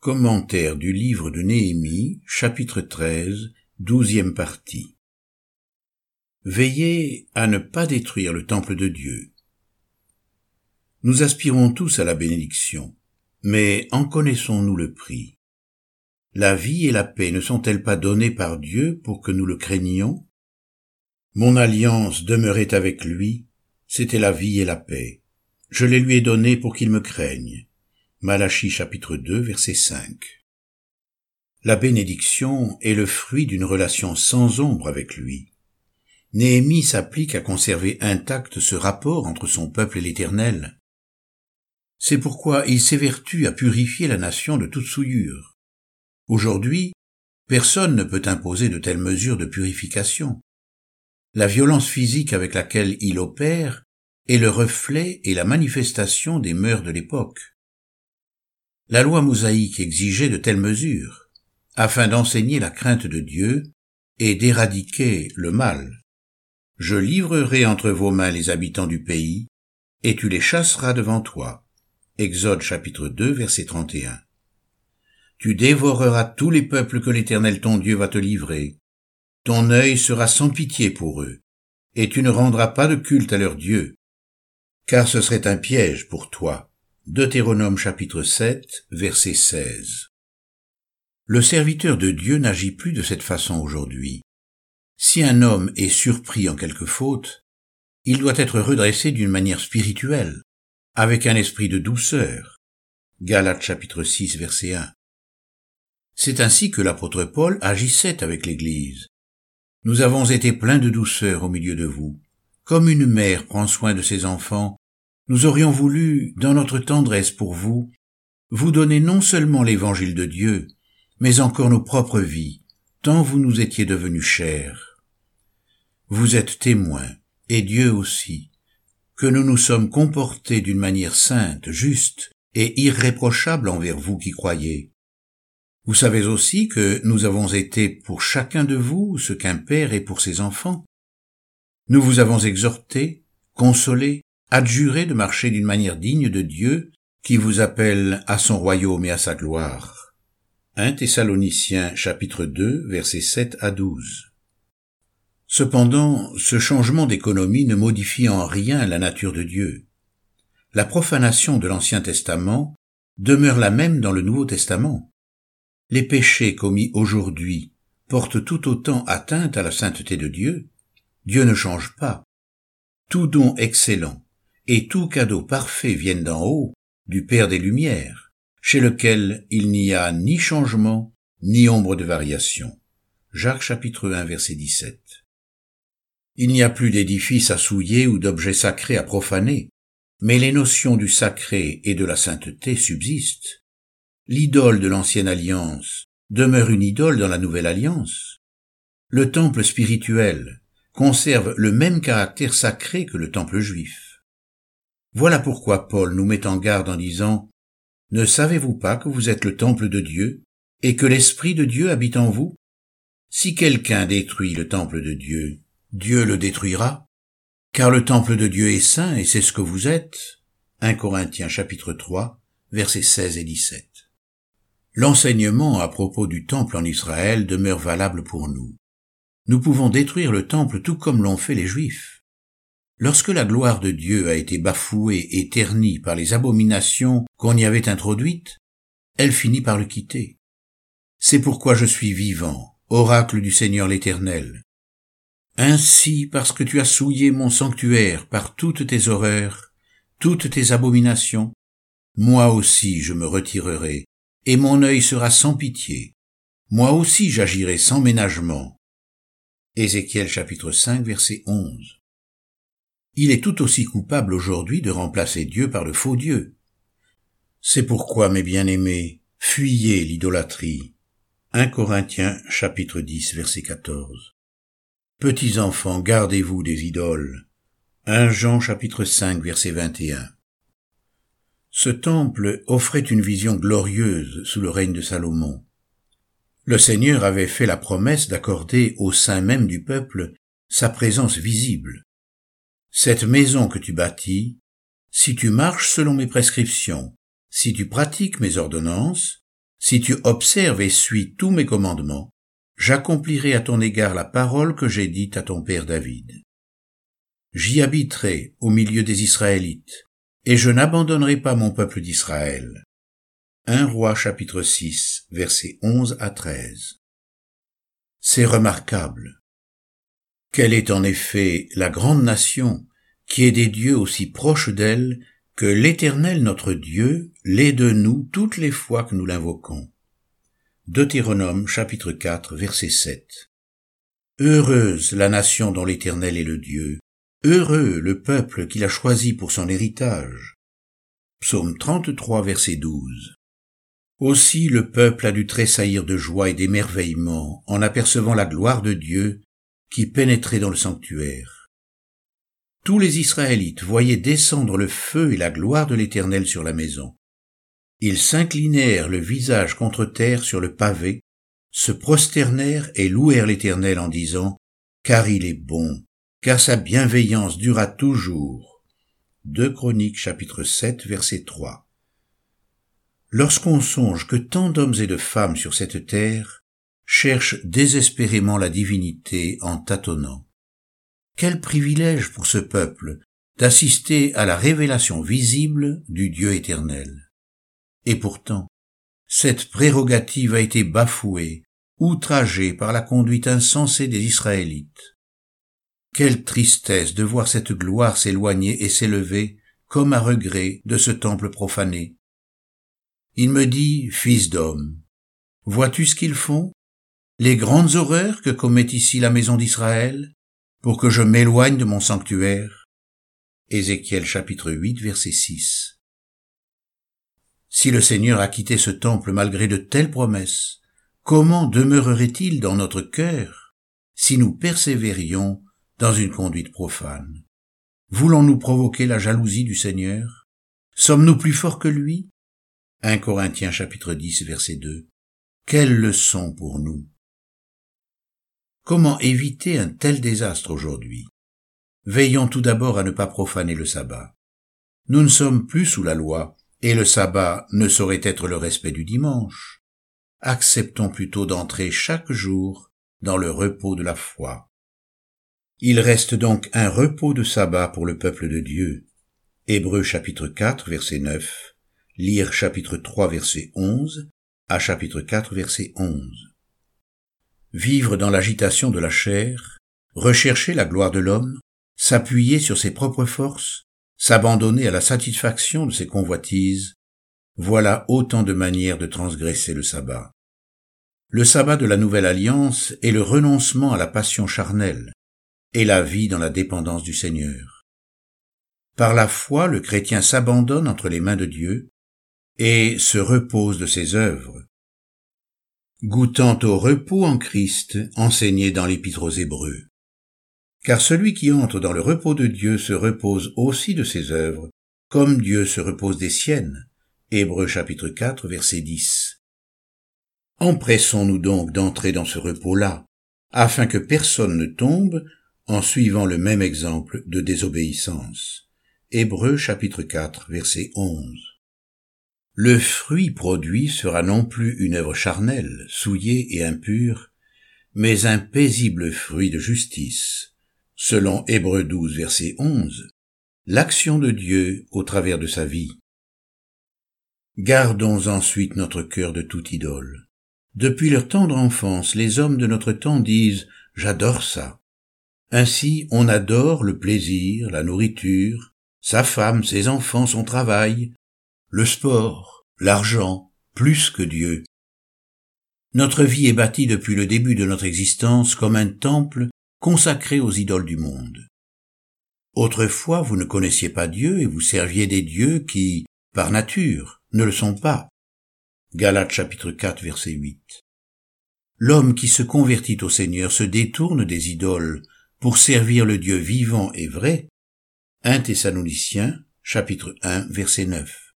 Commentaire du livre de Néhémie, chapitre 13, douzième partie. Veillez à ne pas détruire le temple de Dieu. Nous aspirons tous à la bénédiction, mais en connaissons-nous le prix? La vie et la paix ne sont-elles pas données par Dieu pour que nous le craignions? Mon alliance demeurait avec lui, c'était la vie et la paix. Je les lui ai données pour qu'il me craigne. Malachie chapitre 2 verset 5. La bénédiction est le fruit d'une relation sans ombre avec lui. Néhémie s'applique à conserver intact ce rapport entre son peuple et l'Éternel. C'est pourquoi il s'évertue à purifier la nation de toute souillure. Aujourd'hui, personne ne peut imposer de telles mesures de purification. La violence physique avec laquelle il opère est le reflet et la manifestation des mœurs de l'époque. La loi mosaïque exigeait de telles mesures, afin d'enseigner la crainte de Dieu et d'éradiquer le mal. Je livrerai entre vos mains les habitants du pays, et tu les chasseras devant toi. Exode chapitre 2 verset 31. Tu dévoreras tous les peuples que l'Éternel ton Dieu va te livrer. Ton œil sera sans pitié pour eux, et tu ne rendras pas de culte à leur Dieu, car ce serait un piège pour toi Deutéronome chapitre 7, verset 16. Le serviteur de Dieu n'agit plus de cette façon aujourd'hui. Si un homme est surpris en quelque faute, il doit être redressé d'une manière spirituelle, avec un esprit de douceur. Galates chapitre 6, verset 1. C'est ainsi que l'apôtre Paul agissait avec l'Église. Nous avons été pleins de douceur au milieu de vous, comme une mère prend soin de ses enfants nous aurions voulu, dans notre tendresse pour vous, vous donner non seulement l'évangile de Dieu, mais encore nos propres vies, tant vous nous étiez devenus chers. Vous êtes témoins, et Dieu aussi, que nous nous sommes comportés d'une manière sainte, juste et irréprochable envers vous qui croyez. Vous savez aussi que nous avons été pour chacun de vous ce qu'un père est pour ses enfants. Nous vous avons exhorté, consolé, adjurez de marcher d'une manière digne de Dieu qui vous appelle à son royaume et à sa gloire. 1 Thessaloniciens chapitre 2 versets 7 à 12. Cependant, ce changement d'économie ne modifie en rien la nature de Dieu. La profanation de l'Ancien Testament demeure la même dans le Nouveau Testament. Les péchés commis aujourd'hui portent tout autant atteinte à la sainteté de Dieu. Dieu ne change pas. Tout don excellent, et tout cadeau parfait vienne d'en haut, du Père des Lumières, chez lequel il n'y a ni changement, ni ombre de variation. Jacques chapitre 1 verset 17. Il n'y a plus d'édifices à souiller ou d'objets sacrés à profaner, mais les notions du sacré et de la sainteté subsistent. L'idole de l'ancienne alliance demeure une idole dans la nouvelle alliance. Le temple spirituel conserve le même caractère sacré que le temple juif. Voilà pourquoi Paul nous met en garde en disant Ne savez-vous pas que vous êtes le temple de Dieu et que l'Esprit de Dieu habite en vous? Si quelqu'un détruit le temple de Dieu, Dieu le détruira, car le temple de Dieu est saint et c'est ce que vous êtes. 1 Corinthiens chapitre 3, versets 16 et 17. L'enseignement à propos du temple en Israël demeure valable pour nous. Nous pouvons détruire le temple tout comme l'ont fait les Juifs. Lorsque la gloire de Dieu a été bafouée et ternie par les abominations qu'on y avait introduites, elle finit par le quitter. C'est pourquoi je suis vivant, oracle du Seigneur l'Éternel. Ainsi, parce que tu as souillé mon sanctuaire par toutes tes horreurs, toutes tes abominations, moi aussi je me retirerai, et mon œil sera sans pitié. Moi aussi j'agirai sans ménagement. Ézéchiel chapitre 5 verset 11 il est tout aussi coupable aujourd'hui de remplacer Dieu par le faux Dieu. C'est pourquoi, mes bien-aimés, fuyez l'idolâtrie. 1 Corinthiens chapitre 10 verset 14. Petits enfants, gardez-vous des idoles. 1 Jean chapitre 5 verset 21. Ce temple offrait une vision glorieuse sous le règne de Salomon. Le Seigneur avait fait la promesse d'accorder au sein même du peuple sa présence visible. Cette maison que tu bâtis, si tu marches selon mes prescriptions, si tu pratiques mes ordonnances, Si tu observes et suis tous mes commandements, j'accomplirai à ton égard la parole que j'ai dite à ton père David. J'y habiterai au milieu des Israélites, et je n'abandonnerai pas mon peuple d'Israël. 1 roi chapitre 6 versets 11 à 13. C'est remarquable. Quelle est en effet la grande nation qui est des dieux aussi proches d'elle que l'Éternel notre Dieu l'est de nous toutes les fois que nous l'invoquons? Deutéronome chapitre 4 verset 7. Heureuse la nation dont l'Éternel est le Dieu, heureux le peuple qu'il a choisi pour son héritage. Psaume 33 verset 12. Aussi le peuple a dû tressaillir de joie et d'émerveillement en apercevant la gloire de Dieu qui pénétrait dans le sanctuaire. Tous les Israélites voyaient descendre le feu et la gloire de l'Éternel sur la maison. Ils s'inclinèrent le visage contre terre sur le pavé, se prosternèrent et louèrent l'Éternel en disant, Car il est bon, car sa bienveillance dura toujours. 2 Chroniques chapitre 7 verset 3. Lorsqu'on songe que tant d'hommes et de femmes sur cette terre cherchent désespérément la divinité en tâtonnant. Quel privilège pour ce peuple d'assister à la révélation visible du Dieu éternel. Et pourtant, cette prérogative a été bafouée, outragée par la conduite insensée des Israélites. Quelle tristesse de voir cette gloire s'éloigner et s'élever, comme à regret, de ce temple profané. Il me dit, fils d'homme, vois-tu ce qu'ils font? Les grandes horreurs que commet ici la maison d'Israël, pour que je m'éloigne de mon sanctuaire? Ézéchiel chapitre 8 verset 6. Si le Seigneur a quitté ce temple malgré de telles promesses, comment demeurerait-il dans notre cœur si nous persévérions dans une conduite profane? Voulons-nous provoquer la jalousie du Seigneur? Sommes-nous plus forts que lui? 1 Corinthiens chapitre 10 verset 2. Quelle leçon pour nous? Comment éviter un tel désastre aujourd'hui? Veillons tout d'abord à ne pas profaner le sabbat. Nous ne sommes plus sous la loi, et le sabbat ne saurait être le respect du dimanche. Acceptons plutôt d'entrer chaque jour dans le repos de la foi. Il reste donc un repos de sabbat pour le peuple de Dieu. Hébreux chapitre 4 verset 9, lire chapitre 3 verset 11 à chapitre 4 verset 11. Vivre dans l'agitation de la chair, rechercher la gloire de l'homme, s'appuyer sur ses propres forces, s'abandonner à la satisfaction de ses convoitises, voilà autant de manières de transgresser le sabbat. Le sabbat de la nouvelle alliance est le renoncement à la passion charnelle et la vie dans la dépendance du Seigneur. Par la foi, le chrétien s'abandonne entre les mains de Dieu et se repose de ses œuvres. Goûtant au repos en Christ enseigné dans l'Épître aux Hébreux car celui qui entre dans le repos de Dieu se repose aussi de ses œuvres, comme Dieu se repose des siennes. Hébreux chapitre 4 verset 10. Empressons-nous donc d'entrer dans ce repos-là, afin que personne ne tombe en suivant le même exemple de désobéissance. Hébreux chapitre 4 verset 11. Le fruit produit sera non plus une œuvre charnelle, souillée et impure, mais un paisible fruit de justice, selon Hébreux 12 verset 11, l'action de Dieu au travers de sa vie. Gardons ensuite notre cœur de toute idole. Depuis leur tendre enfance, les hommes de notre temps disent J'adore ça. Ainsi on adore le plaisir, la nourriture, sa femme, ses enfants, son travail, le sport, l'argent, plus que Dieu. Notre vie est bâtie depuis le début de notre existence comme un temple consacré aux idoles du monde. Autrefois vous ne connaissiez pas Dieu et vous serviez des dieux qui, par nature, ne le sont pas. Galates chapitre 4 verset 8. L'homme qui se convertit au Seigneur se détourne des idoles pour servir le Dieu vivant et vrai. 1 Thessaloniciens chapitre 1 verset 9.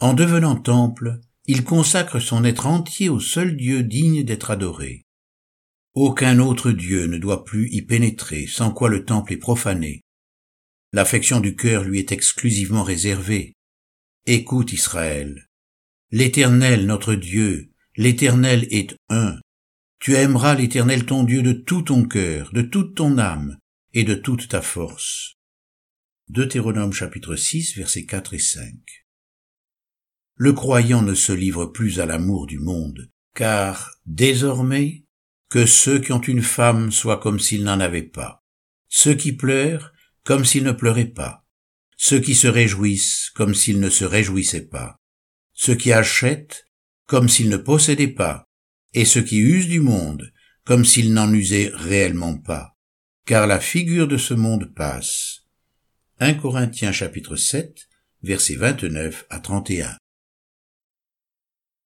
En devenant temple, il consacre son être entier au seul Dieu digne d'être adoré. Aucun autre Dieu ne doit plus y pénétrer, sans quoi le temple est profané. L'affection du cœur lui est exclusivement réservée. Écoute Israël. L'Éternel, notre Dieu, l'Éternel est un. Tu aimeras l'Éternel ton Dieu de tout ton cœur, de toute ton âme et de toute ta force. Deutéronome chapitre 6 versets 4 et 5. Le croyant ne se livre plus à l'amour du monde, car désormais, que ceux qui ont une femme soient comme s'ils n'en avaient pas, ceux qui pleurent comme s'ils ne pleuraient pas, ceux qui se réjouissent comme s'ils ne se réjouissaient pas, ceux qui achètent comme s'ils ne possédaient pas, et ceux qui usent du monde comme s'ils n'en usaient réellement pas, car la figure de ce monde passe. 1 Corinthiens chapitre 7, versets 29 à 31.